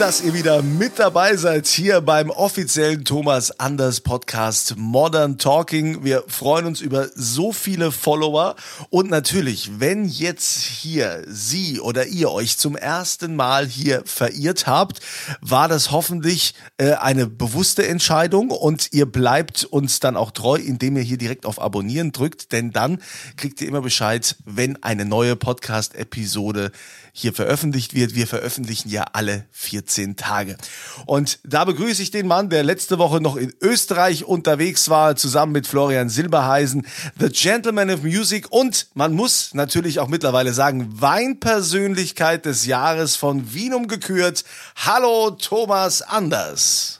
Dass ihr wieder mit dabei seid hier beim offiziellen Thomas Anders Podcast Modern Talking. Wir freuen uns über so viele Follower und natürlich, wenn jetzt hier Sie oder ihr euch zum ersten Mal hier verirrt habt, war das hoffentlich äh, eine bewusste Entscheidung und ihr bleibt uns dann auch treu, indem ihr hier direkt auf Abonnieren drückt, denn dann kriegt ihr immer Bescheid, wenn eine neue Podcast-Episode hier veröffentlicht wird. Wir veröffentlichen ja alle 14 Tage. Und da begrüße ich den Mann, der letzte Woche noch in Österreich unterwegs war, zusammen mit Florian Silberheisen, The Gentleman of Music und man muss natürlich auch mittlerweile sagen, Weinpersönlichkeit des Jahres von Wienum gekürt. Hallo Thomas Anders.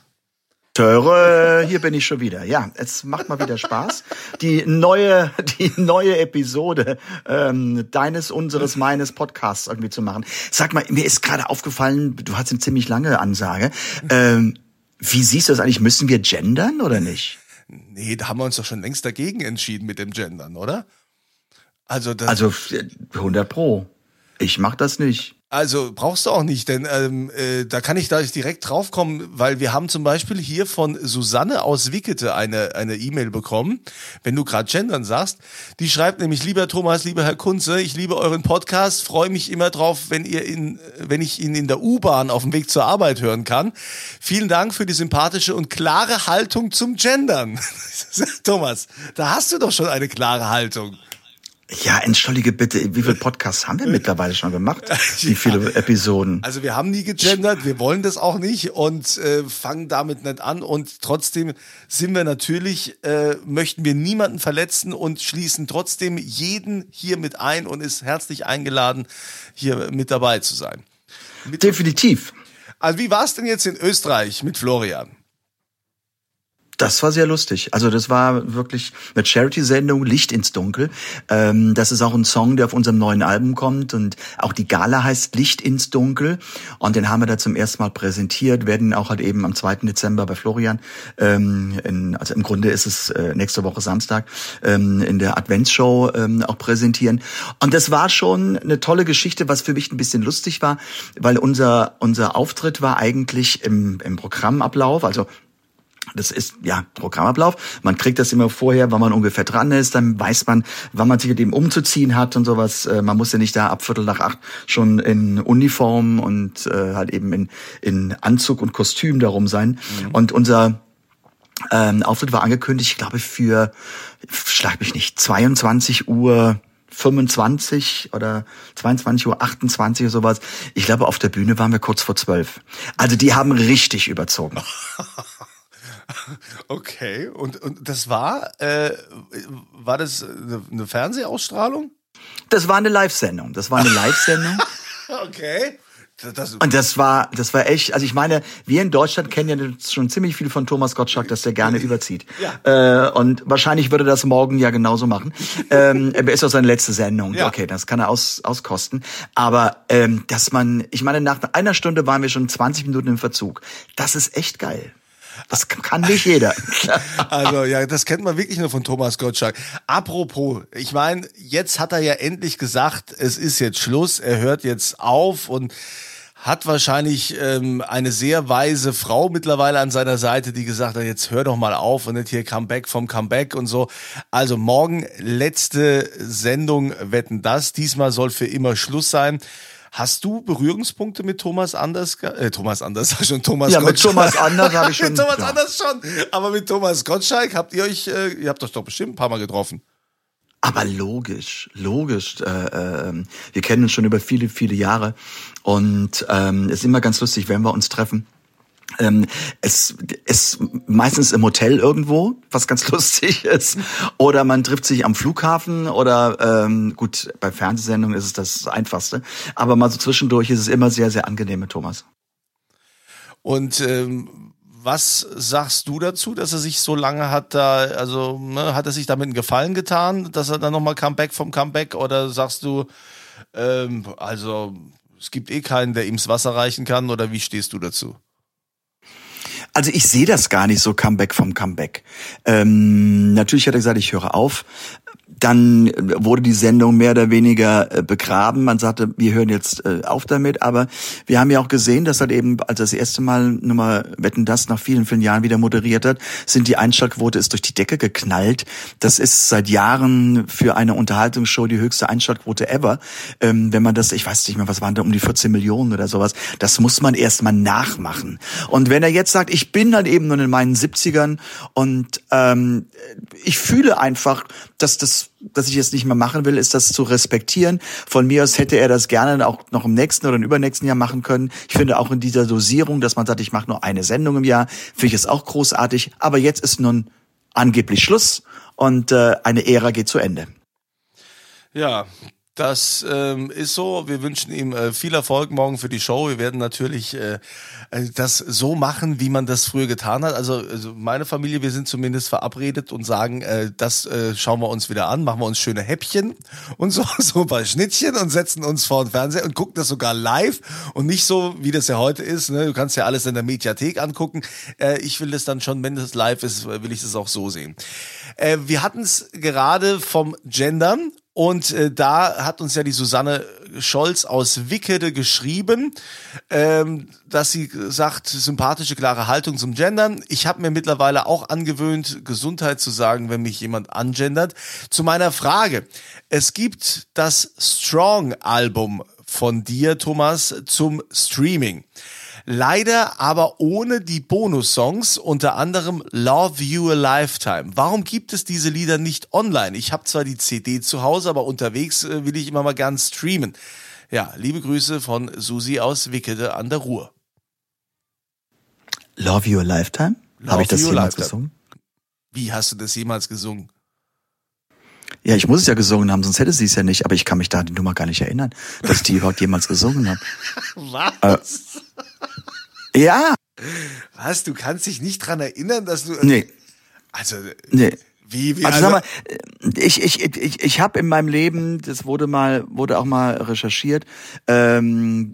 Töre, hier bin ich schon wieder. Ja, es macht mal wieder Spaß. Die neue, die neue Episode ähm, deines, unseres, meines Podcasts irgendwie zu machen. Sag mal, mir ist gerade aufgefallen, du hast eine ziemlich lange Ansage. Ähm, wie siehst du das eigentlich? Müssen wir gendern oder nicht? Nee, da haben wir uns doch schon längst dagegen entschieden mit dem Gendern, oder? Also, das Also 100 pro. Ich mach das nicht. Also brauchst du auch nicht, denn ähm, äh, da kann ich da direkt draufkommen, weil wir haben zum Beispiel hier von Susanne aus Wickete eine eine E-Mail bekommen, wenn du gerade gendern sagst. Die schreibt nämlich, lieber Thomas, lieber Herr Kunze, ich liebe euren Podcast, freue mich immer drauf, wenn ihr in, wenn ich ihn in der U-Bahn auf dem Weg zur Arbeit hören kann. Vielen Dank für die sympathische und klare Haltung zum Gendern. Thomas, da hast du doch schon eine klare Haltung. Ja, entschuldige bitte, wie viele Podcasts haben wir mittlerweile schon gemacht? Wie viele Episoden? Also wir haben nie gegendert, wir wollen das auch nicht und äh, fangen damit nicht an und trotzdem sind wir natürlich, äh, möchten wir niemanden verletzen und schließen trotzdem jeden hier mit ein und ist herzlich eingeladen, hier mit dabei zu sein. Mit, Definitiv. also wie war es denn jetzt in Österreich mit Florian? Das war sehr lustig. Also das war wirklich eine Charity-Sendung, Licht ins Dunkel. Ähm, das ist auch ein Song, der auf unserem neuen Album kommt und auch die Gala heißt Licht ins Dunkel und den haben wir da zum ersten Mal präsentiert, werden auch halt eben am 2. Dezember bei Florian, ähm, in, also im Grunde ist es äh, nächste Woche Samstag, ähm, in der Adventsshow ähm, auch präsentieren. Und das war schon eine tolle Geschichte, was für mich ein bisschen lustig war, weil unser, unser Auftritt war eigentlich im, im Programmablauf, also das ist ja Programmablauf. Man kriegt das immer vorher, wann man ungefähr dran ist. Dann weiß man, wann man sich mit dem umzuziehen hat und sowas. Äh, Man muss ja nicht da ab Viertel nach acht schon in Uniform und äh, halt eben in, in Anzug und Kostüm darum sein. Und unser ähm, Auftritt war angekündigt, ich glaube für, schlag mich nicht, 22 Uhr 25 oder 22 Uhr 28 oder sowas. Ich glaube, auf der Bühne waren wir kurz vor zwölf. Also die haben richtig überzogen. Okay, und, und das war, äh, war das eine, Fernsehausstrahlung? Das war eine Live-Sendung. Das war eine Live-Sendung. Okay. Das, Und das war, das war echt, also ich meine, wir in Deutschland kennen ja schon ziemlich viel von Thomas Gottschalk, dass der gerne überzieht. Ja. Äh, und wahrscheinlich würde er das morgen ja genauso machen. ähm, er ist auch seine letzte Sendung. Ja. Okay, das kann er aus, auskosten. Aber ähm, dass man, ich meine, nach einer Stunde waren wir schon 20 Minuten im Verzug. Das ist echt geil. Das kann nicht jeder. Also ja, das kennt man wirklich nur von Thomas Gottschalk. Apropos, ich meine, jetzt hat er ja endlich gesagt, es ist jetzt Schluss, er hört jetzt auf und hat wahrscheinlich ähm, eine sehr weise Frau mittlerweile an seiner Seite, die gesagt hat, jetzt hör doch mal auf und nicht hier Comeback vom Comeback und so. Also morgen letzte Sendung Wetten das. Diesmal soll für immer Schluss sein. Hast du Berührungspunkte mit Thomas Anders? Äh, Thomas Anders, schon Thomas Ja, mit Gottschalk. Thomas Anders habe ich schon, mit Thomas ja. Anders schon. Aber mit Thomas Gottschalk habt ihr euch, äh, ihr habt euch doch bestimmt ein paar Mal getroffen. Aber logisch, logisch. Äh, äh, wir kennen uns schon über viele, viele Jahre und ähm, es ist immer ganz lustig, wenn wir uns treffen. Ähm, es ist meistens im Hotel irgendwo, was ganz lustig ist. Oder man trifft sich am Flughafen oder ähm, gut, bei Fernsehsendungen ist es das Einfachste. Aber mal so zwischendurch ist es immer sehr, sehr angenehm mit Thomas. Und ähm, was sagst du dazu, dass er sich so lange hat da, also ne, hat er sich damit einen Gefallen getan, dass er dann nochmal Comeback vom Comeback oder sagst du, ähm, also es gibt eh keinen, der ihm das Wasser reichen kann oder wie stehst du dazu? Also ich sehe das gar nicht so Comeback vom Comeback. Ähm, natürlich hat er gesagt, ich höre auf. Dann wurde die Sendung mehr oder weniger äh, begraben. Man sagte, wir hören jetzt äh, auf damit. Aber wir haben ja auch gesehen, dass halt eben, als das erste Mal Nummer Wetten das nach vielen, vielen Jahren wieder moderiert hat, sind die Einschaltquote ist durch die Decke geknallt. Das ist seit Jahren für eine Unterhaltungsshow die höchste Einschaltquote ever. Ähm, wenn man das, ich weiß nicht mehr, was waren da, um die 14 Millionen oder sowas. Das muss man erst mal nachmachen. Und wenn er jetzt sagt, ich bin halt eben nur in meinen 70ern und ähm, ich fühle einfach, dass das dass ich es nicht mehr machen will, ist das zu respektieren. Von mir aus hätte er das gerne auch noch im nächsten oder im übernächsten Jahr machen können. Ich finde auch in dieser Dosierung, dass man sagt, ich mache nur eine Sendung im Jahr, finde ich es auch großartig. Aber jetzt ist nun angeblich Schluss und äh, eine Ära geht zu Ende. Ja, das ähm, ist so. Wir wünschen ihm äh, viel Erfolg morgen für die Show. Wir werden natürlich äh, äh, das so machen, wie man das früher getan hat. Also, also meine Familie, wir sind zumindest verabredet und sagen, äh, das äh, schauen wir uns wieder an, machen wir uns schöne Häppchen und so, so ein paar Schnittchen und setzen uns vor den Fernseher und gucken das sogar live und nicht so, wie das ja heute ist. Ne? Du kannst ja alles in der Mediathek angucken. Äh, ich will das dann schon, wenn das live ist, will ich das auch so sehen. Äh, wir hatten es gerade vom Gendern und äh, da hat uns ja die Susanne Scholz aus Wickede geschrieben, ähm, dass sie sagt, sympathische, klare Haltung zum Gendern. Ich habe mir mittlerweile auch angewöhnt, Gesundheit zu sagen, wenn mich jemand angendert. Zu meiner Frage. Es gibt das Strong-Album von dir, Thomas, zum Streaming. Leider aber ohne die Bonussongs, unter anderem Love You a Lifetime. Warum gibt es diese Lieder nicht online? Ich habe zwar die CD zu Hause, aber unterwegs äh, will ich immer mal gern streamen. Ja, liebe Grüße von Susi aus Wickede an der Ruhr. Love You a Lifetime? Habe ich das jemals gesungen? Wie hast du das jemals gesungen? Ja, ich muss es ja gesungen haben, sonst hätte sie es ja nicht. Aber ich kann mich da an die Nummer gar nicht erinnern, dass die überhaupt jemals gesungen habe. Was? Äh, ja. Was? Du kannst dich nicht dran erinnern, dass du. Nee. Also. Nee. Wie, wie, also, also sag mal, ich, ich, ich, ich habe in meinem Leben, das wurde mal, wurde auch mal recherchiert, ähm,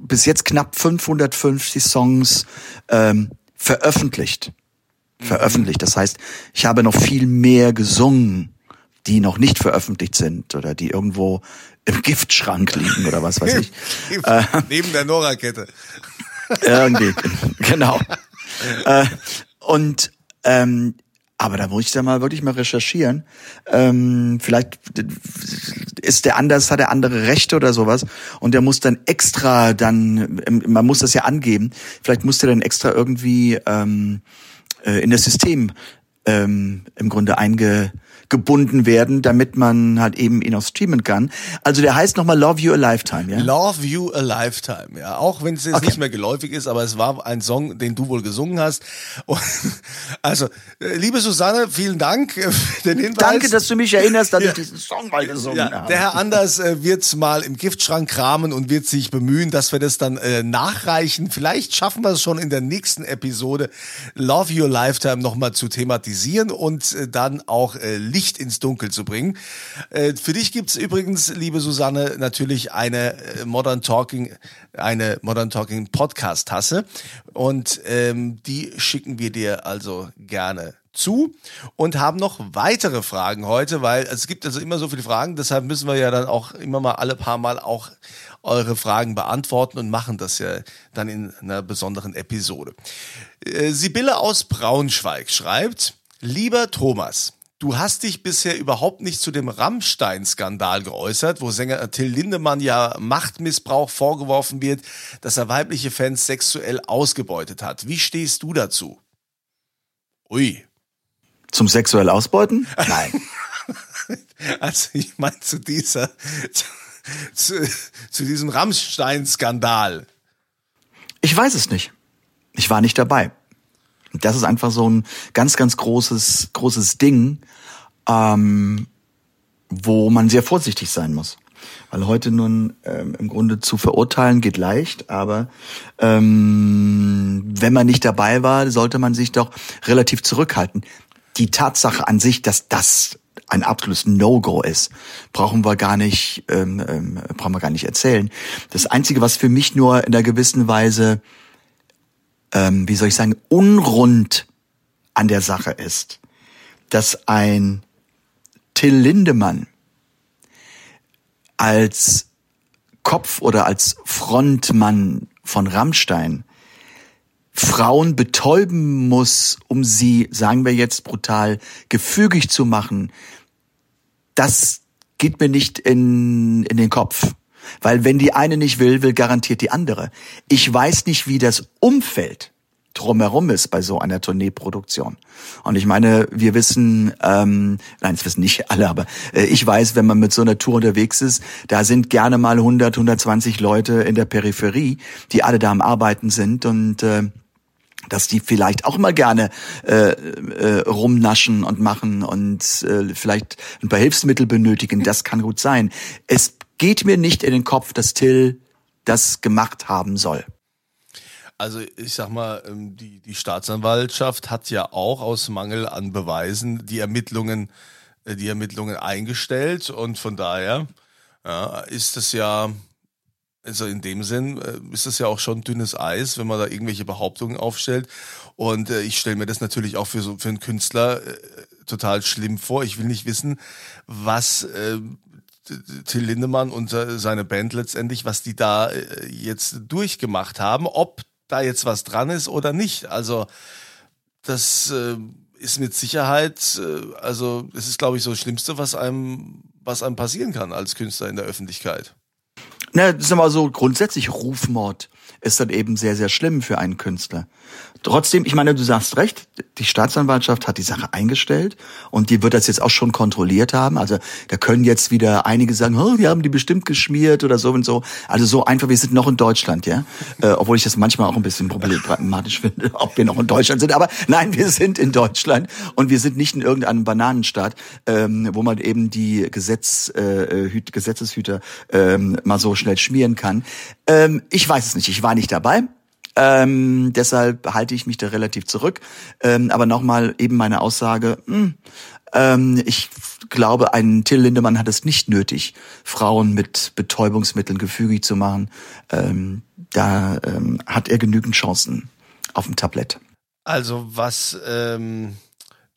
bis jetzt knapp 550 Songs ähm, veröffentlicht. Veröffentlicht. Das heißt, ich habe noch viel mehr gesungen die noch nicht veröffentlicht sind oder die irgendwo im Giftschrank liegen oder was weiß ich. äh, Neben der Nora-Kette. irgendwie, genau. äh, und ähm, aber da muss ich dann mal wirklich mal recherchieren. Ähm, vielleicht ist der anders, hat er andere Rechte oder sowas. Und der muss dann extra dann, ähm, man muss das ja angeben, vielleicht muss der dann extra irgendwie ähm, äh, in das System ähm, im Grunde einge gebunden werden, damit man halt eben ihn auch streamen kann. Also der heißt nochmal Love You a Lifetime, ja? Love You a Lifetime, ja. Auch wenn es jetzt okay. nicht mehr geläufig ist, aber es war ein Song, den du wohl gesungen hast. Und also, äh, liebe Susanne, vielen Dank für den Hinweis. Danke, dass du mich erinnerst, dass ja. ich diesen Song mal gesungen ja, habe. Der Herr Anders äh, wird's mal im Giftschrank kramen und wird sich bemühen, dass wir das dann äh, nachreichen. Vielleicht schaffen wir es schon in der nächsten Episode, Love You a Lifetime nochmal zu thematisieren und äh, dann auch äh, Licht ins Dunkel zu bringen. Äh, für dich gibt's übrigens, liebe Susanne, natürlich eine äh, Modern Talking, eine Modern Talking Podcast-Tasse. Und ähm, die schicken wir dir also gerne zu und haben noch weitere Fragen heute, weil es gibt also immer so viele Fragen, deshalb müssen wir ja dann auch immer mal alle paar Mal auch eure Fragen beantworten und machen das ja dann in einer besonderen Episode. Äh, Sibylle aus Braunschweig schreibt, lieber Thomas, Du hast dich bisher überhaupt nicht zu dem Rammstein-Skandal geäußert, wo Sänger Till Lindemann ja Machtmissbrauch vorgeworfen wird, dass er weibliche Fans sexuell ausgebeutet hat. Wie stehst du dazu? Ui. Zum sexuell ausbeuten? Nein. Also ich meine zu dieser, zu, zu diesem Rammstein-Skandal. Ich weiß es nicht. Ich war nicht dabei. Das ist einfach so ein ganz, ganz großes, großes Ding, ähm, wo man sehr vorsichtig sein muss. Weil heute nun ähm, im Grunde zu verurteilen geht leicht, aber ähm, wenn man nicht dabei war, sollte man sich doch relativ zurückhalten. Die Tatsache an sich, dass das ein absolutes No-Go ist, brauchen wir gar nicht, ähm, ähm, brauchen wir gar nicht erzählen. Das Einzige, was für mich nur in einer gewissen Weise, ähm, wie soll ich sagen, unrund an der Sache ist, dass ein Till Lindemann als Kopf oder als Frontmann von Rammstein Frauen betäuben muss, um sie, sagen wir jetzt brutal, gefügig zu machen, das geht mir nicht in, in den Kopf. Weil wenn die eine nicht will, will garantiert die andere. Ich weiß nicht, wie das Umfeld drumherum ist bei so einer Tourneeproduktion. Und ich meine, wir wissen, ähm, nein, das wissen nicht alle, aber äh, ich weiß, wenn man mit so einer Tour unterwegs ist, da sind gerne mal 100, 120 Leute in der Peripherie, die alle da am Arbeiten sind und äh, dass die vielleicht auch mal gerne äh, äh, rumnaschen und machen und äh, vielleicht ein paar Hilfsmittel benötigen. Das kann gut sein. Es geht mir nicht in den Kopf, dass Till das gemacht haben soll. Also ich sag mal, ähm, die, die Staatsanwaltschaft hat ja auch aus Mangel an Beweisen die Ermittlungen, äh, die Ermittlungen eingestellt und von daher ja, ist es ja, also in dem Sinn äh, ist es ja auch schon dünnes Eis, wenn man da irgendwelche Behauptungen aufstellt. Und äh, ich stelle mir das natürlich auch für so für einen Künstler total schlimm vor. Ich will nicht wissen, was äh, Till Lindemann und seine Band letztendlich, was die da äh, jetzt durchgemacht haben, ob da jetzt was dran ist oder nicht. Also das äh, ist mit Sicherheit, äh, also es ist, glaube ich, so das Schlimmste, was einem, was einem passieren kann als Künstler in der Öffentlichkeit. Na, das ist aber so grundsätzlich Rufmord ist dann eben sehr, sehr schlimm für einen Künstler. Trotzdem, ich meine, du sagst recht, die Staatsanwaltschaft hat die Sache eingestellt und die wird das jetzt auch schon kontrolliert haben. Also da können jetzt wieder einige sagen, oh, wir haben die bestimmt geschmiert oder so und so. Also so einfach, wir sind noch in Deutschland, ja. Äh, obwohl ich das manchmal auch ein bisschen problematisch finde, ob wir noch in Deutschland sind. Aber nein, wir sind in Deutschland und wir sind nicht in irgendeinem Bananenstaat, ähm, wo man eben die Gesetz, äh, Hüt, Gesetzeshüter ähm, mal so schnell schmieren kann. Ähm, ich weiß es nicht, ich war nicht dabei. Ähm, deshalb halte ich mich da relativ zurück. Ähm, aber nochmal eben meine Aussage. Mh, hm, ähm, ich glaube, ein Till Lindemann hat es nicht nötig, Frauen mit Betäubungsmitteln gefügig zu machen. Ähm, da ähm, hat er genügend Chancen auf dem Tablett. Also was ähm,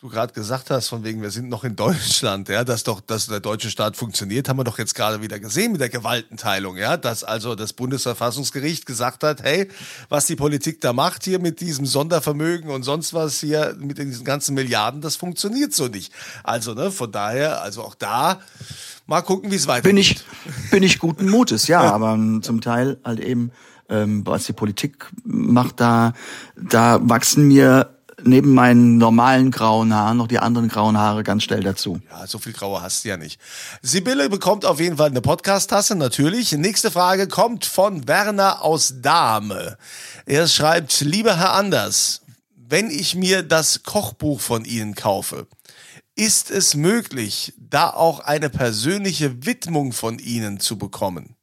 du gerade gesagt hast, von wegen, wir sind noch in Deutschland, ja, dass doch, dass der deutsche Staat funktioniert, haben wir doch jetzt gerade wieder gesehen mit der Gewaltenteilung, ja, dass also das Bundesverfassungsgericht gesagt hat, hey, was die Politik da macht hier mit diesem Sondervermögen und sonst was hier mit diesen ganzen Milliarden, das funktioniert so nicht. Also, ne, von daher, also auch da, mal gucken, wie es weitergeht. Bin ich, bin ich guten Mutes, ja, aber zum Teil halt eben, ähm, was die Politik macht, da, da wachsen mir neben meinen normalen grauen Haaren noch die anderen grauen Haare ganz schnell dazu. Ja, so viel graue hast du ja nicht. Sibylle bekommt auf jeden Fall eine Podcast-Tasse, natürlich. Nächste Frage kommt von Werner aus Dahme. Er schreibt, lieber Herr Anders, wenn ich mir das Kochbuch von Ihnen kaufe, ist es möglich, da auch eine persönliche Widmung von Ihnen zu bekommen?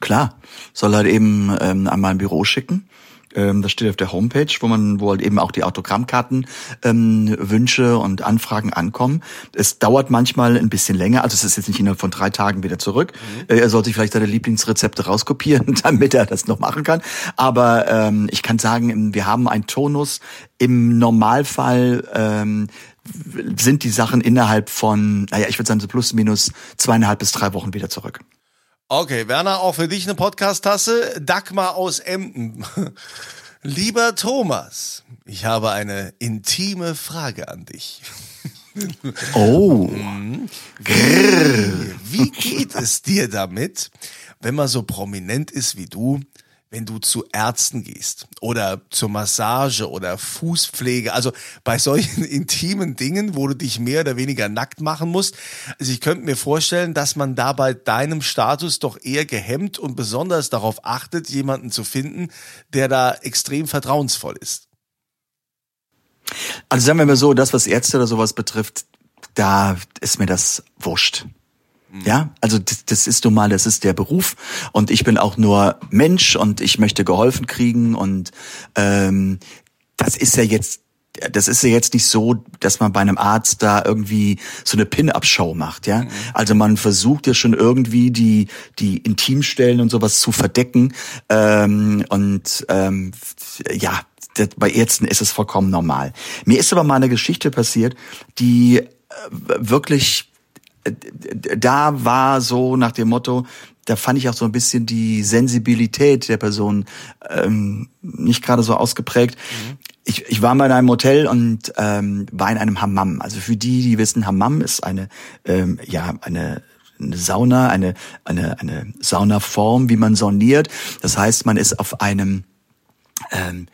Klar, soll halt eben ähm, an mein Büro schicken ähm, das steht auf der Homepage, wo man, wo halt eben auch die Autogrammkarten, ähm, Wünsche und Anfragen ankommen. Es dauert manchmal ein bisschen länger, also es ist jetzt nicht innerhalb von drei Tagen wieder zurück. Mhm. Äh, er sollte sich vielleicht seine Lieblingsrezepte rauskopieren, damit er das noch machen kann. Aber ähm, ich kann sagen, wir haben einen Tonus. Im Normalfall ähm, sind die Sachen innerhalb von, naja, ich würde sagen, so plus minus zweieinhalb bis drei Wochen wieder zurück. Okay, Werner, auch für dich eine Podcast-Tasse. Dagmar aus Emden. Lieber Thomas, ich habe eine intime Frage an dich. Oh. Wie, wie geht es dir damit, wenn man so prominent ist wie du, wenn du zu Ärzten gehst oder zur Massage oder Fußpflege, also bei solchen intimen Dingen, wo du dich mehr oder weniger nackt machen musst. Also ich könnte mir vorstellen, dass man da bei deinem Status doch eher gehemmt und besonders darauf achtet, jemanden zu finden, der da extrem vertrauensvoll ist. Also sagen wir mal so, das, was Ärzte oder sowas betrifft, da ist mir das wurscht. Ja, also das, das ist nun mal, das ist der Beruf und ich bin auch nur Mensch und ich möchte geholfen kriegen und ähm, das ist ja jetzt das ist ja jetzt nicht so, dass man bei einem Arzt da irgendwie so eine Pin-Up-Show macht, ja. Mhm. Also man versucht ja schon irgendwie die die Intimstellen und sowas zu verdecken ähm, und ähm, ja, das, bei Ärzten ist es vollkommen normal. Mir ist aber mal eine Geschichte passiert, die äh, wirklich da war so nach dem Motto, da fand ich auch so ein bisschen die Sensibilität der Person ähm, nicht gerade so ausgeprägt. Mhm. Ich, ich war mal in einem Hotel und ähm, war in einem Hammam. Also für die, die wissen, Hammam ist eine ähm, ja eine eine Sauna, eine eine eine Saunaform, wie man sauniert. Das heißt, man ist auf einem ähm,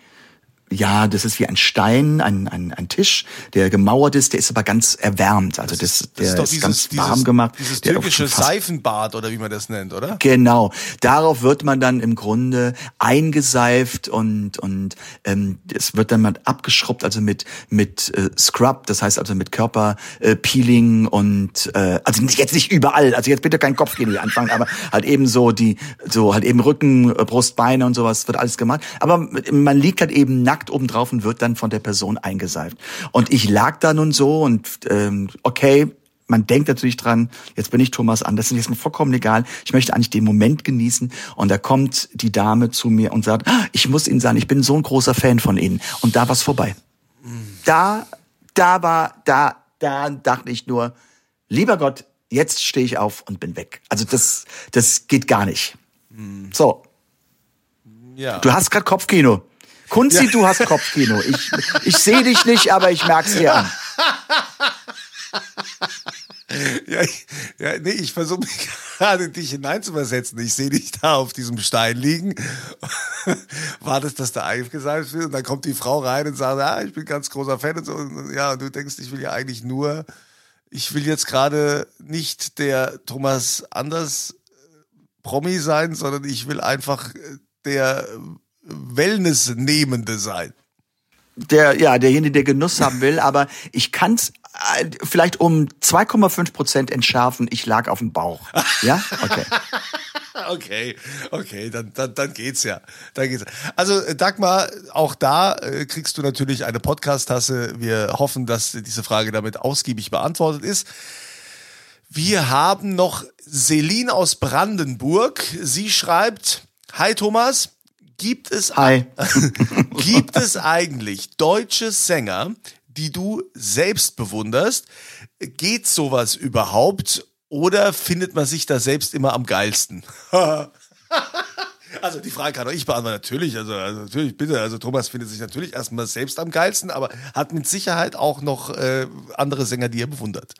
ja, das ist wie ein Stein, ein, ein, ein Tisch, der gemauert ist, der ist aber ganz erwärmt. Also das, das der ist, ist dieses, ganz warm dieses, gemacht. Dieses türkische Seifenbad oder wie man das nennt, oder? Genau. Darauf wird man dann im Grunde eingeseift und und ähm, es wird dann mal abgeschrubbt, also mit mit äh, Scrub, das heißt also mit Körperpeeling äh, und äh, also jetzt nicht überall, also jetzt bitte kein Kopfkino hier anfangen, aber halt eben so die so halt eben Rücken, Brust, Beine und sowas wird alles gemacht. Aber man liegt halt eben nackt nackt obendrauf und wird dann von der Person eingeseift. Und ich lag da nun so und ähm, okay, man denkt natürlich dran, jetzt bin ich Thomas an, das ist jetzt vollkommen egal. Ich möchte eigentlich den Moment genießen. Und da kommt die Dame zu mir und sagt, ah, ich muss Ihnen sagen, ich bin so ein großer Fan von Ihnen. Und da war's vorbei. Da, da war, da, da dachte ich nur, lieber Gott, jetzt stehe ich auf und bin weg. Also das, das geht gar nicht. So. Ja. Du hast gerade Kopfkino. Kunzi, ja. du hast Kopfkino. Ich, ich sehe dich nicht, aber ich merk's dir an. Ja, ja, nee, ich versuche mich gerade in dich hineinzuversetzen. Ich sehe dich da auf diesem Stein liegen. Wartest, dass der eingeseift wird und dann kommt die Frau rein und sagt, ja, ich bin ganz großer Fan und so. Und, ja, und du denkst, ich will ja eigentlich nur, ich will jetzt gerade nicht der Thomas Anders Promi sein, sondern ich will einfach der Wellnessnehmende sein. Der, ja, derjenige, der Genuss haben will, aber ich kann's äh, vielleicht um 2,5 Prozent entschärfen. Ich lag auf dem Bauch. Ja? Okay. okay, okay, dann, dann, dann geht's ja. Dann geht's. Also äh, Dagmar, auch da äh, kriegst du natürlich eine Podcast-Tasse. Wir hoffen, dass diese Frage damit ausgiebig beantwortet ist. Wir haben noch Celine aus Brandenburg. Sie schreibt, Hi Thomas, Gibt es, Hi. gibt es eigentlich deutsche Sänger, die du selbst bewunderst? Geht sowas überhaupt oder findet man sich da selbst immer am geilsten? Also die Frage kann auch ich beantworten. Natürlich, also, also, natürlich, bitte. Also Thomas findet sich natürlich erstmal selbst am geilsten, aber hat mit Sicherheit auch noch äh, andere Sänger, die er bewundert.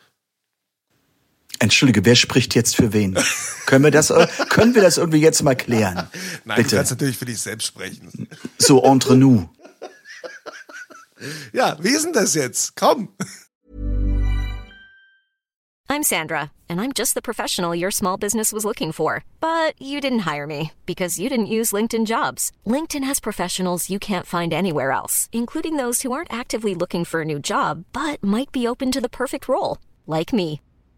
Entschuldige, wer spricht jetzt für wen? können wir das, können wir das irgendwie jetzt mal klären? Nein, Bitte. du kannst natürlich für dich selbst sprechen. So entre nous. Ja, wie ist denn das jetzt? Komm. I'm Sandra, and I'm just the professional your small business was looking for. But you didn't hire me because you didn't use LinkedIn jobs. LinkedIn has professionals you can't find anywhere else, including those who aren't actively looking for a new job, but might be open to the perfect role, like me.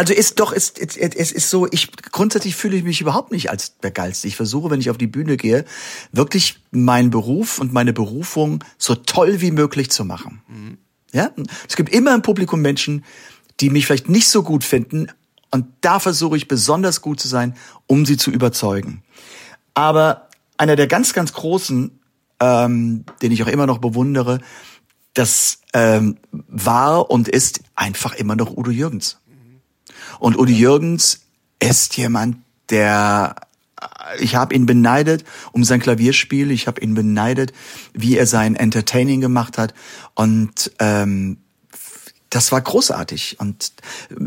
Also ist doch, ist, ist, es ist so, ich grundsätzlich fühle ich mich überhaupt nicht als der Geilste. Ich versuche, wenn ich auf die Bühne gehe, wirklich meinen Beruf und meine Berufung so toll wie möglich zu machen. Mhm. Ja, es gibt immer im Publikum Menschen, die mich vielleicht nicht so gut finden, und da versuche ich besonders gut zu sein, um sie zu überzeugen. Aber einer der ganz, ganz großen, ähm, den ich auch immer noch bewundere, das ähm, war und ist einfach immer noch Udo Jürgens. Und Udo Jürgens ist jemand, der ich habe ihn beneidet um sein Klavierspiel, ich habe ihn beneidet, wie er sein Entertaining gemacht hat. Und ähm, das war großartig. Und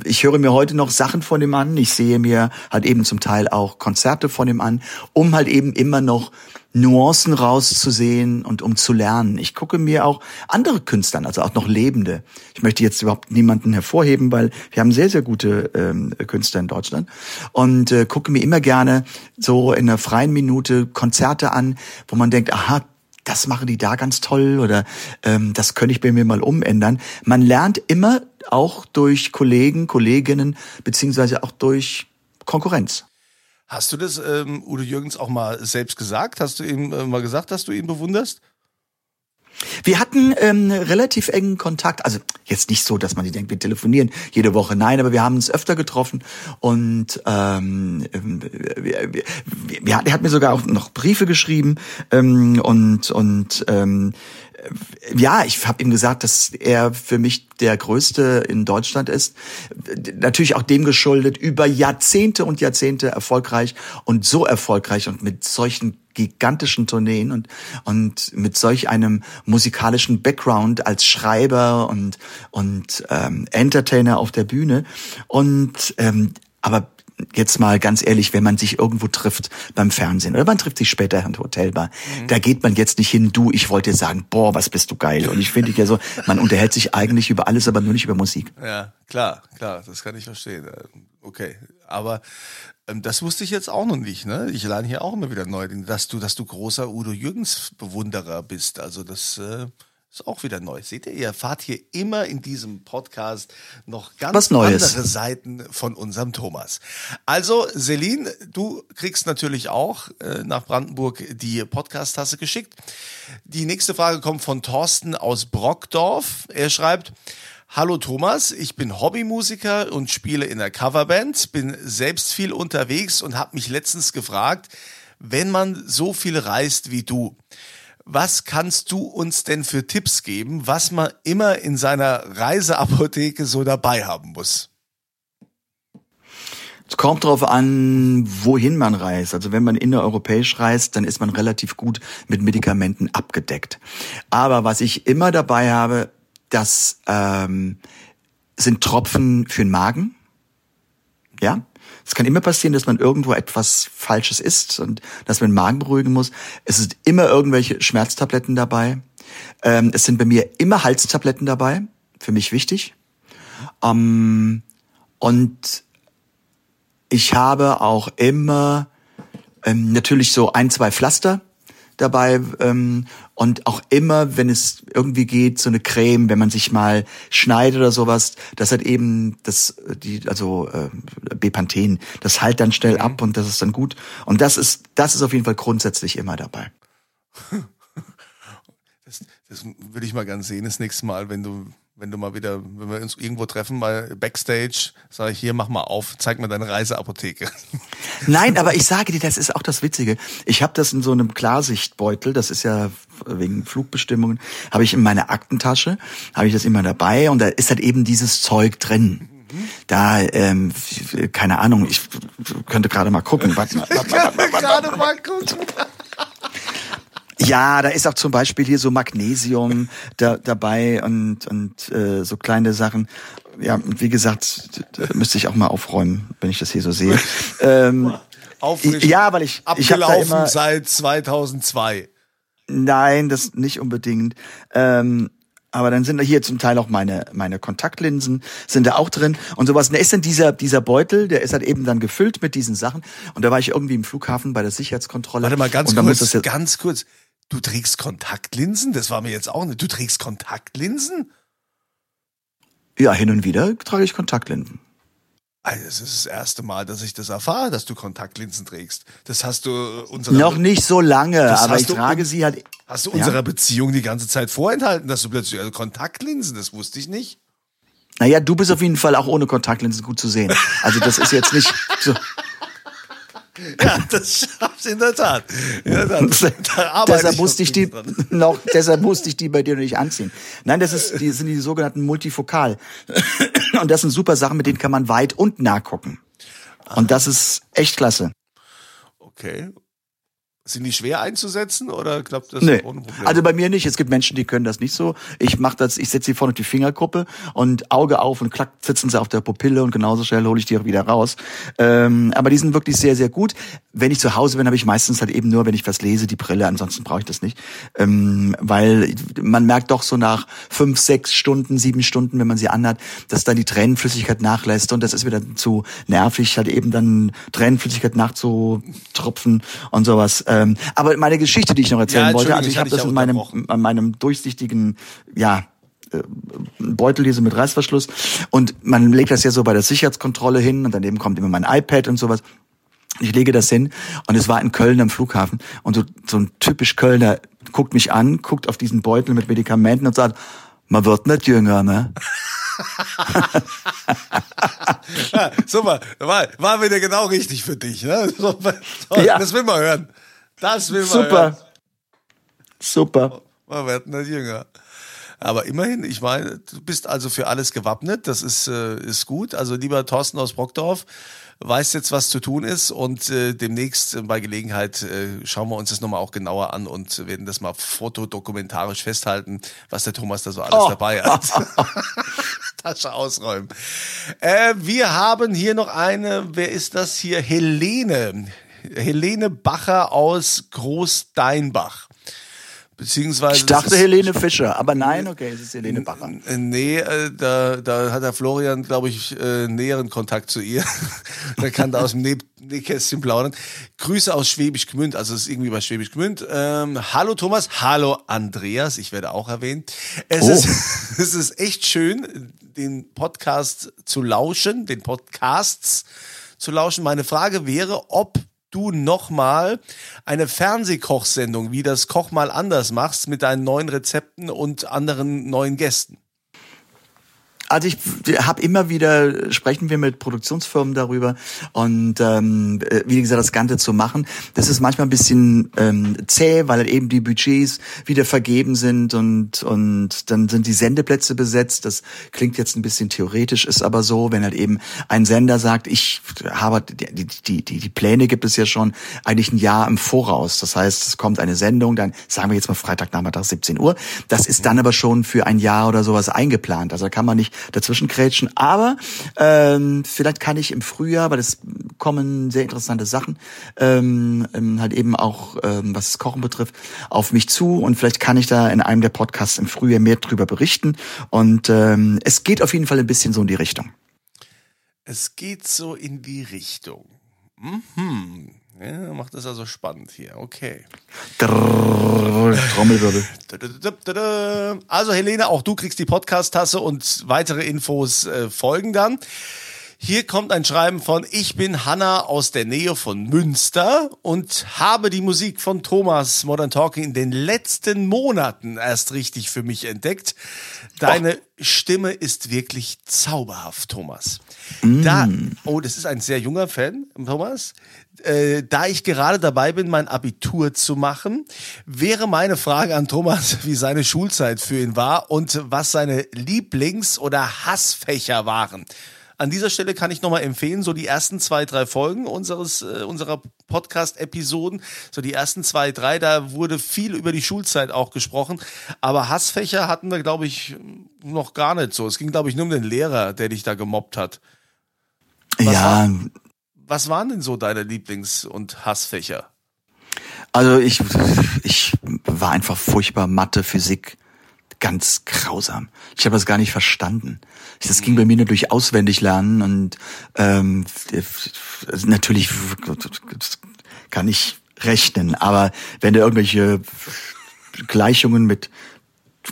ich höre mir heute noch Sachen von ihm an. Ich sehe mir halt eben zum Teil auch Konzerte von ihm an, um halt eben immer noch Nuancen rauszusehen und um zu lernen. Ich gucke mir auch andere Künstler an, also auch noch Lebende. Ich möchte jetzt überhaupt niemanden hervorheben, weil wir haben sehr, sehr gute ähm, Künstler in Deutschland und äh, gucke mir immer gerne so in einer freien Minute Konzerte an, wo man denkt, aha, das machen die da ganz toll oder ähm, das könnte ich bei mir mal umändern. Man lernt immer auch durch Kollegen, Kolleginnen beziehungsweise auch durch Konkurrenz. Hast du das ähm, Udo Jürgens auch mal selbst gesagt? Hast du ihm äh, mal gesagt, dass du ihn bewunderst? Wir hatten ähm, relativ engen Kontakt, also jetzt nicht so, dass man sich denkt, wir telefonieren jede Woche, nein, aber wir haben uns öfter getroffen und ähm, wir, er hat mir sogar auch noch Briefe geschrieben ähm, und und ähm, ja, ich habe ihm gesagt, dass er für mich der größte in Deutschland ist. Natürlich auch dem geschuldet, über Jahrzehnte und Jahrzehnte erfolgreich und so erfolgreich und mit solchen gigantischen Tourneen und und mit solch einem musikalischen Background als Schreiber und und ähm, Entertainer auf der Bühne und ähm, aber jetzt mal ganz ehrlich, wenn man sich irgendwo trifft beim Fernsehen oder man trifft sich später in Hotelbar, mhm. da geht man jetzt nicht hin, du, ich wollte dir sagen, boah, was bist du geil. Und ich finde ja so, man unterhält sich eigentlich über alles, aber nur nicht über Musik. Ja, klar, klar, das kann ich verstehen. Äh, okay, aber das wusste ich jetzt auch noch nicht. Ne? Ich lerne hier auch immer wieder neu, dass du, dass du großer Udo Jürgens Bewunderer bist. Also das äh, ist auch wieder neu. Seht ihr, ihr erfahrt hier immer in diesem Podcast noch ganz andere Seiten von unserem Thomas. Also, Celine, du kriegst natürlich auch äh, nach Brandenburg die Podcast-Tasse geschickt. Die nächste Frage kommt von Thorsten aus Brockdorf. Er schreibt, Hallo Thomas, ich bin Hobbymusiker und spiele in der Coverband, bin selbst viel unterwegs und habe mich letztens gefragt, wenn man so viel reist wie du, was kannst du uns denn für Tipps geben, was man immer in seiner Reiseapotheke so dabei haben muss? Es kommt darauf an, wohin man reist. Also wenn man innereuropäisch reist, dann ist man relativ gut mit Medikamenten abgedeckt. Aber was ich immer dabei habe, das ähm, sind Tropfen für den Magen. Ja, es kann immer passieren, dass man irgendwo etwas Falsches isst und dass man den Magen beruhigen muss. Es sind immer irgendwelche Schmerztabletten dabei. Ähm, es sind bei mir immer Halstabletten dabei. Für mich wichtig. Ähm, und ich habe auch immer ähm, natürlich so ein, zwei Pflaster dabei ähm, und auch immer, wenn es irgendwie geht, so eine Creme, wenn man sich mal schneidet oder sowas, das hat eben das die also äh, Bepanthen, das heilt dann schnell ab und das ist dann gut und das ist das ist auf jeden Fall grundsätzlich immer dabei. Das, das würde ich mal ganz sehen das nächste Mal, wenn du wenn du mal wieder, wenn wir uns irgendwo treffen, mal Backstage, sage ich hier, mach mal auf, zeig mir deine Reiseapotheke. Nein, aber ich sage dir, das ist auch das Witzige. Ich habe das in so einem Klarsichtbeutel, das ist ja wegen Flugbestimmungen, habe ich in meiner Aktentasche, habe ich das immer dabei und da ist halt eben dieses Zeug drin. Da, ähm, keine Ahnung, ich könnte gerade mal gucken. Warte mal, warte mal, warte mal, gerade mal gucken. Ja, da ist auch zum Beispiel hier so Magnesium da, dabei und, und äh, so kleine Sachen. Ja, wie gesagt, müsste ich auch mal aufräumen, wenn ich das hier so sehe. ähm, Auffrischen, ja, weil ich abgelaufen ich immer, seit 2002. Nein, das nicht unbedingt. Ähm, aber dann sind da hier zum Teil auch meine meine Kontaktlinsen sind da auch drin und sowas. Und da ist dann dieser dieser Beutel, der ist halt eben dann gefüllt mit diesen Sachen. Und da war ich irgendwie im Flughafen bei der Sicherheitskontrolle. Warte mal ganz kurz, ganz kurz. Du trägst Kontaktlinsen? Das war mir jetzt auch nicht. Du trägst Kontaktlinsen? Ja, hin und wieder trage ich Kontaktlinsen. Also, das ist das erste Mal, dass ich das erfahre, dass du Kontaktlinsen trägst. Das hast du unserer Noch nicht so lange, Das aber hast ich du trage sie halt. Hast du Ja. unserer Beziehung die ganze Zeit vorenthalten, dass du plötzlich also Kontaktlinsen, das wusste ich nicht. Naja, du bist auf jeden Fall auch ohne Kontaktlinsen gut zu sehen. Also das ist jetzt nicht so. Ja, das schaffst in der Tat. Ja, da, da arbeite deshalb musste ich die dran. noch, deshalb musste ich die bei dir nicht anziehen. Nein, das ist, die sind die sogenannten Multifokal. Und das sind super Sachen, mit denen kann man weit und nah gucken. Und das ist echt klasse. Okay. Sind die schwer einzusetzen oder klappt das Nee. ohne Probleme? Also bei mir nicht. Es gibt Menschen, die können das nicht so. Ich mache das, ich setze sie vorne auf die Fingerkuppe und Auge auf und klack sitzen sie auf der Pupille und genauso schnell hole ich die auch wieder raus. Ähm, aber die sind wirklich sehr, sehr gut. Wenn ich zu Hause bin, habe ich meistens halt eben nur, wenn ich was lese, die Brille. Ansonsten brauche ich das nicht. Ähm, weil man merkt doch so nach fünf, sechs Stunden, sieben Stunden, wenn man sie anhat, dass dann die Tränenflüssigkeit nachlässt und das ist wieder zu nervig, halt eben dann Tränenflüssigkeit nachzutropfen und sowas. Ähm, aber meine Geschichte, die ich noch erzählen Ja, wollte, also ich habe das in meinem, an meinem durchsichtigen, ja, äh, Beutel hier so mit Reißverschluss und man legt das ja so bei der Sicherheitskontrolle hin und daneben kommt immer mein iPad und sowas. Ich lege das hin und es war in Köln am Flughafen und so, so ein typisch Kölner guckt mich an, guckt auf diesen Beutel mit Medikamenten und sagt, man wird nicht jünger, ne? Ja, super, war, war wieder genau richtig für dich. Ne? Das will man hören. Das will man Super. hören. Super. Man wird nicht jünger. Aber immerhin, ich meine, du bist also für alles gewappnet. Das ist, äh, ist gut. Also lieber Thorsten aus Brockdorf, weiß jetzt, was zu tun ist und äh, demnächst äh, bei Gelegenheit äh, schauen wir uns das nochmal auch genauer an und werden das mal fotodokumentarisch festhalten, was der Thomas da so alles Oh. dabei hat. Tasche ausräumen. Äh, wir haben hier noch eine, wer ist das hier? Helene. Helene Bacher aus Großdeinbach. Beziehungsweise. Ich dachte Helene Fischer, aber nein, okay, es ist Helene Bacher. Nee, äh, da, da hat der Florian, glaube ich, äh, näheren Kontakt zu ihr. der kann da aus dem Näh Nähkästchen plaudern. Grüße aus Schwäbisch Gmünd, also es ist irgendwie bei Schwäbisch Gmünd. Ähm, hallo Thomas, hallo Andreas, ich werde auch erwähnt. Es, Oh. ist, es ist echt schön, den Podcast zu lauschen, den Podcasts zu lauschen. Meine Frage wäre, ob du nochmal eine Fernsehkochsendung wie das Koch mal anders machst mit deinen neuen Rezepten und anderen neuen Gästen. Also ich habe immer wieder, sprechen wir mit Produktionsfirmen darüber und ähm, äh, wie gesagt, das Ganze zu machen. Das ist manchmal ein bisschen ähm, zäh, weil halt eben die Budgets wieder vergeben sind und, und dann sind die Sendeplätze besetzt. Das klingt jetzt ein bisschen theoretisch, ist aber so, wenn halt eben ein Sender sagt, ich habe, die, die, die, die Pläne gibt es ja schon eigentlich ein Jahr im Voraus. Das heißt, es kommt eine Sendung, dann sagen wir jetzt mal Freitagnachmittag 17 Uhr. Das ist dann aber schon für ein Jahr oder sowas eingeplant. Also da kann man nicht dazwischen krätschen. Aber ähm, vielleicht kann ich im Frühjahr, weil es kommen sehr interessante Sachen, ähm, ähm, halt eben auch, ähm, was das Kochen betrifft, auf mich zu. Und vielleicht kann ich da in einem der Podcasts im Frühjahr mehr drüber berichten. Und ähm, es geht auf jeden Fall ein bisschen so in die Richtung. Es geht so in die Richtung. Mhm. Ja, macht das also spannend hier. Okay. Trommelwirbel. Also Helene, auch du kriegst die Podcast-Tasse und weitere Infos äh, folgen dann. Hier kommt ein Schreiben von Ich bin Hanna aus der Nähe von Münster und habe die Musik von Thomas Modern Talking in den letzten Monaten erst richtig für mich entdeckt. Deine Stimme ist wirklich zauberhaft, Thomas. Da, oh, das ist ein sehr junger Fan, Thomas. Äh, da ich gerade dabei bin, mein Abitur zu machen, wäre meine Frage an Thomas, wie seine Schulzeit für ihn war und was seine Lieblings- oder Hassfächer waren. An dieser Stelle kann ich nochmal empfehlen, so die ersten zwei, drei Folgen unseres, äh, unserer Podcast-Episoden, so die ersten zwei, drei, da wurde viel über die Schulzeit auch gesprochen. Aber Hassfächer hatten wir, glaube ich, noch gar nicht so. Es ging, glaube ich, nur um den Lehrer, der dich da gemobbt hat. Was ja, Was waren denn so deine Lieblings- und Hassfächer? Also ich, ich war einfach furchtbar Mathe, Physik, ganz grausam. Ich habe das gar nicht verstanden. Das ging bei mir nur durch auswendig lernen und ähm, natürlich kann ich rechnen, aber wenn du irgendwelche Gleichungen mit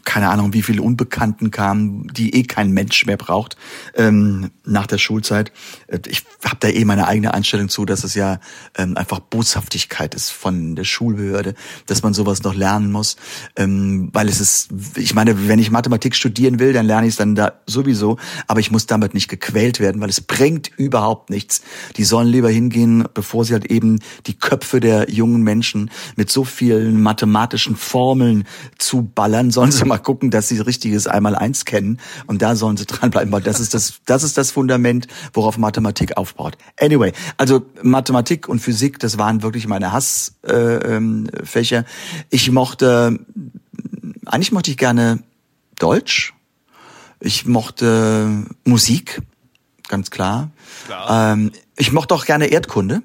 keine Ahnung, wie viele Unbekannten kamen, die eh kein Mensch mehr braucht ähm, nach der Schulzeit. Äh, ich habe da eh meine eigene Einstellung zu, dass es ja ähm, einfach Boshaftigkeit ist von der Schulbehörde, dass man sowas noch lernen muss, ähm, weil es ist, ich meine, wenn ich Mathematik studieren will, dann lerne ich es dann da sowieso, aber ich muss damit nicht gequält werden, weil es bringt überhaupt nichts. Die sollen lieber hingehen, bevor sie halt eben die Köpfe der jungen Menschen mit so vielen mathematischen Formeln zu ballern, sollen sie mal gucken, dass sie richtiges Einmal-Eins kennen und da sollen sie dranbleiben, weil das ist das, das ist das Fundament, worauf Mathematik aufbaut. Anyway, also Mathematik und Physik, das waren wirklich meine Hassfächer. Äh, ähm, ich mochte, eigentlich mochte ich gerne Deutsch. Ich mochte Musik, ganz klar. klar. Ähm, ich mochte auch gerne Erdkunde.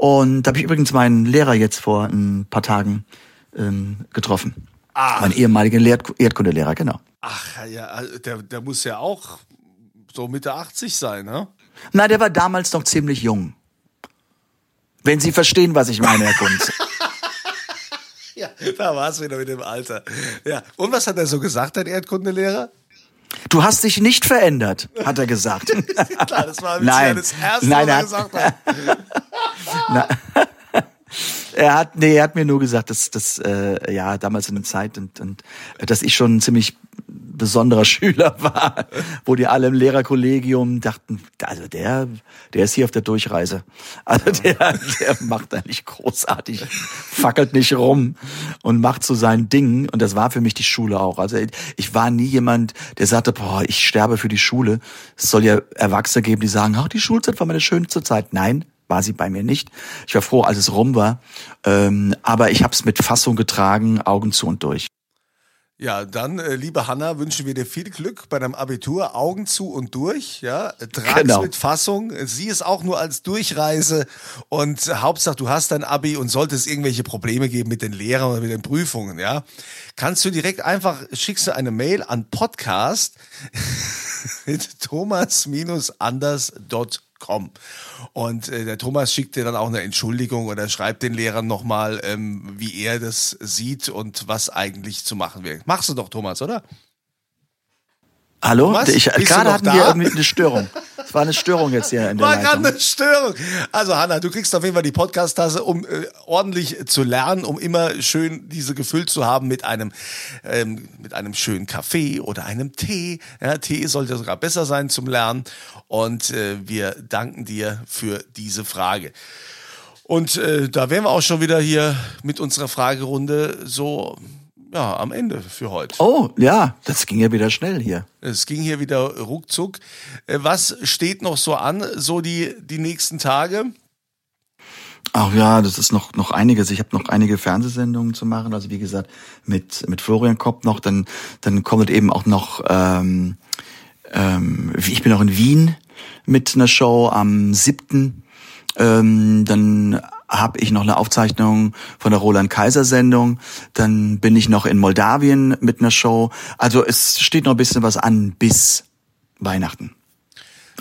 Und da habe ich übrigens meinen Lehrer jetzt vor ein paar Tagen ähm, getroffen. Ach. Mein ehemaliger Erdkundelehrer, genau. Ach ja, also der, der muss ja auch so Mitte 80 sein, ne? Na, der war damals noch ziemlich jung. Wenn Sie verstehen, was ich meine, Herr Kunz. ja, da war es wieder mit dem Alter. Ja. Und was hat er so gesagt, dein Erdkundelehrer? Du hast dich nicht verändert, hat er gesagt. Klar, das war nein, das erste, nein, was er gesagt hat. Er hat, nee, er hat mir nur gesagt, dass, dass äh, ja damals in der Zeit und, und dass ich schon ein ziemlich besonderer Schüler war, wo die alle im Lehrerkollegium dachten, also der, der ist hier auf der Durchreise. Also der, der macht da nicht großartig, fackelt nicht rum und macht so sein Ding. Und das war für mich die Schule auch. Also ich war nie jemand, der sagte, boah, ich sterbe für die Schule. Es soll ja Erwachsene geben, die sagen, ach, die Schulzeit war meine schönste Zeit. Nein, war sie bei mir nicht. Ich war froh, als es rum war. Ähm, aber ich habe es mit Fassung getragen, Augen zu und durch. Ja, dann, äh, liebe Hanna, wünschen wir dir viel Glück bei deinem Abitur. Augen zu und durch, ja. Trag's genau. mit Fassung. Sieh es auch nur als Durchreise. Und äh, Hauptsache, du hast dein Abi und sollte es irgendwelche Probleme geben mit den Lehrern oder mit den Prüfungen, ja. Kannst du direkt einfach, schickst du eine Mail an podcast mit thomas-anders.com. Und äh, der Thomas schickt dir dann auch eine Entschuldigung oder schreibt den Lehrern nochmal, ähm, wie er das sieht und was eigentlich zu machen wäre. Machst du doch, Thomas, oder? Hallo? Ich, gerade hatten da? wir irgendwie eine Störung. Es war eine Störung jetzt hier in der War gerade eine Störung. Also Hanna, du kriegst auf jeden Fall die Podcast-Tasse, um äh, ordentlich zu lernen, um immer schön diese gefüllt zu haben mit einem ähm, mit einem schönen Kaffee oder einem Tee. Ja, Tee sollte sogar besser sein zum Lernen. Und äh, wir danken dir für diese Frage. Und äh, da wären wir auch schon wieder hier mit unserer Fragerunde so ja, am Ende für heute. Oh, ja, das ging ja wieder schnell hier. Es ging hier wieder ruckzuck. Äh, was steht noch so an, so die, die nächsten Tage? Ach ja, das ist noch noch einiges. Ich habe noch einige Fernsehsendungen zu machen. Also wie gesagt mit mit Florian Kopp noch. Dann dann kommt eben auch noch. Ähm, ähm, ich bin auch in Wien mit einer Show am 7. Ähm, dann habe ich noch eine Aufzeichnung von der Roland Kaiser Sendung. Dann bin ich noch in Moldawien mit einer Show. Also es steht noch ein bisschen was an bis Weihnachten.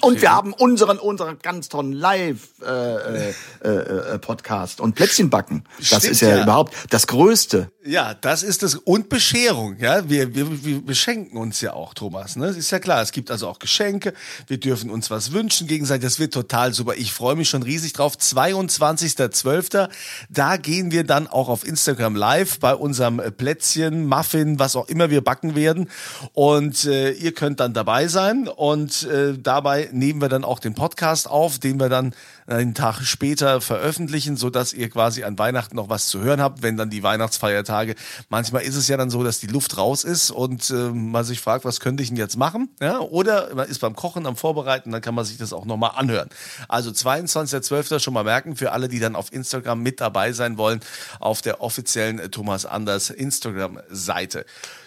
Und wir haben unseren, unseren ganz tollen Live-Podcast äh, äh, äh, und Plätzchen backen. Das Stimmt, ist ja, ja, überhaupt das Größte. Ja, das ist das. Und Bescherung. Ja, wir, wir, wir beschenken uns ja auch, Thomas. Ne? Ist ja klar. Es gibt also auch Geschenke. Wir dürfen uns was wünschen gegenseitig. Das wird total super. Ich freue mich schon riesig drauf. 22.12. Da gehen wir dann auch auf Instagram live bei unserem Plätzchen, Muffin, was auch immer wir backen werden. Und äh, ihr könnt dann dabei sein. Und äh, dabei nehmen wir dann auch den Podcast auf, den wir dann einen Tag später veröffentlichen, so dass ihr quasi an Weihnachten noch was zu hören habt, wenn dann die Weihnachtsfeiertage. Manchmal ist es ja dann so, dass die Luft raus ist und äh, man sich fragt, was könnte ich denn jetzt machen? Ja, oder man ist beim Kochen am Vorbereiten, dann kann man sich das auch nochmal anhören. Also 22.12. schon mal merken für alle, die dann auf Instagram mit dabei sein wollen, auf der offiziellen Thomas Anders Instagram-Seite.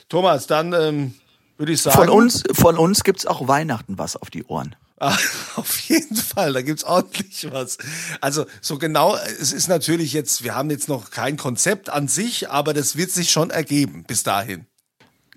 Thomas, dann ähm, würde ich sagen. Von uns, von uns gibt's auch Weihnachten was auf die Ohren. Auf jeden Fall, da gibt's ordentlich was. Also so genau, es ist natürlich jetzt, wir haben jetzt noch kein Konzept an sich, aber das wird sich schon ergeben bis dahin.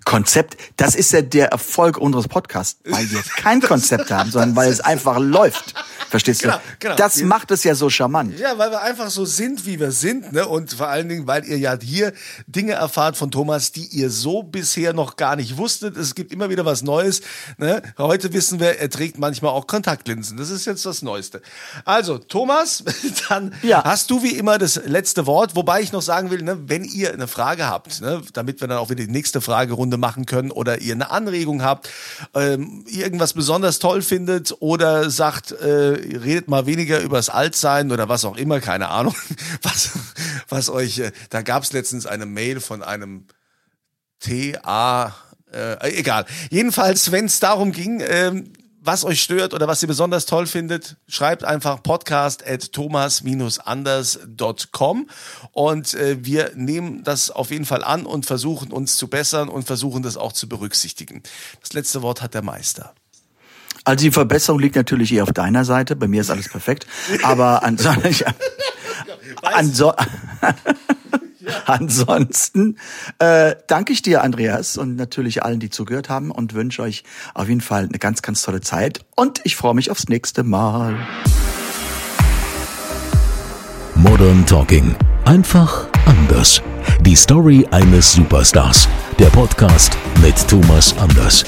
Konzept, das ist ja der Erfolg unseres Podcasts, weil wir kein Konzept haben, sondern weil es einfach läuft. Verstehst Genau, du? genau. Das Wir- macht es ja so charmant. Ja, weil wir einfach so sind, wie wir sind, ne? Und vor allen Dingen, weil ihr ja hier Dinge erfahrt von Thomas, die ihr so bisher noch gar nicht wusstet. Es gibt immer wieder was Neues. Ne? Heute wissen wir, er trägt manchmal auch Kontaktlinsen. Das ist jetzt das Neueste. Also, Thomas, dann Ja. hast du wie immer das letzte Wort, wobei ich noch sagen will, ne, wenn ihr eine Frage habt, ne, damit wir dann auch wieder die nächste Fragerunde machen können oder ihr eine Anregung habt, ähm, irgendwas besonders toll findet oder sagt, äh, redet mal weniger übers Altsein oder was auch immer, keine Ahnung, was, was euch, äh, da gab es letztens eine Mail von einem TA, äh, egal. Jedenfalls, wenn es darum ging, ähm, was euch stört oder was ihr besonders toll findet, schreibt einfach podcast at thomas-anders.com und äh, wir nehmen das auf jeden Fall an und versuchen uns zu bessern und versuchen das auch zu berücksichtigen. Das letzte Wort hat der Meister. Also die Verbesserung liegt natürlich eher auf deiner Seite. Bei mir ist alles perfekt. Aber an, anso ansonsten äh, danke ich dir, Andreas, und natürlich allen, die zugehört haben und wünsche euch auf jeden Fall eine ganz, ganz tolle Zeit. Und ich freue mich aufs nächste Mal. Modern Talking. Einfach anders. Die Story eines Superstars. Der Podcast mit Thomas Anders.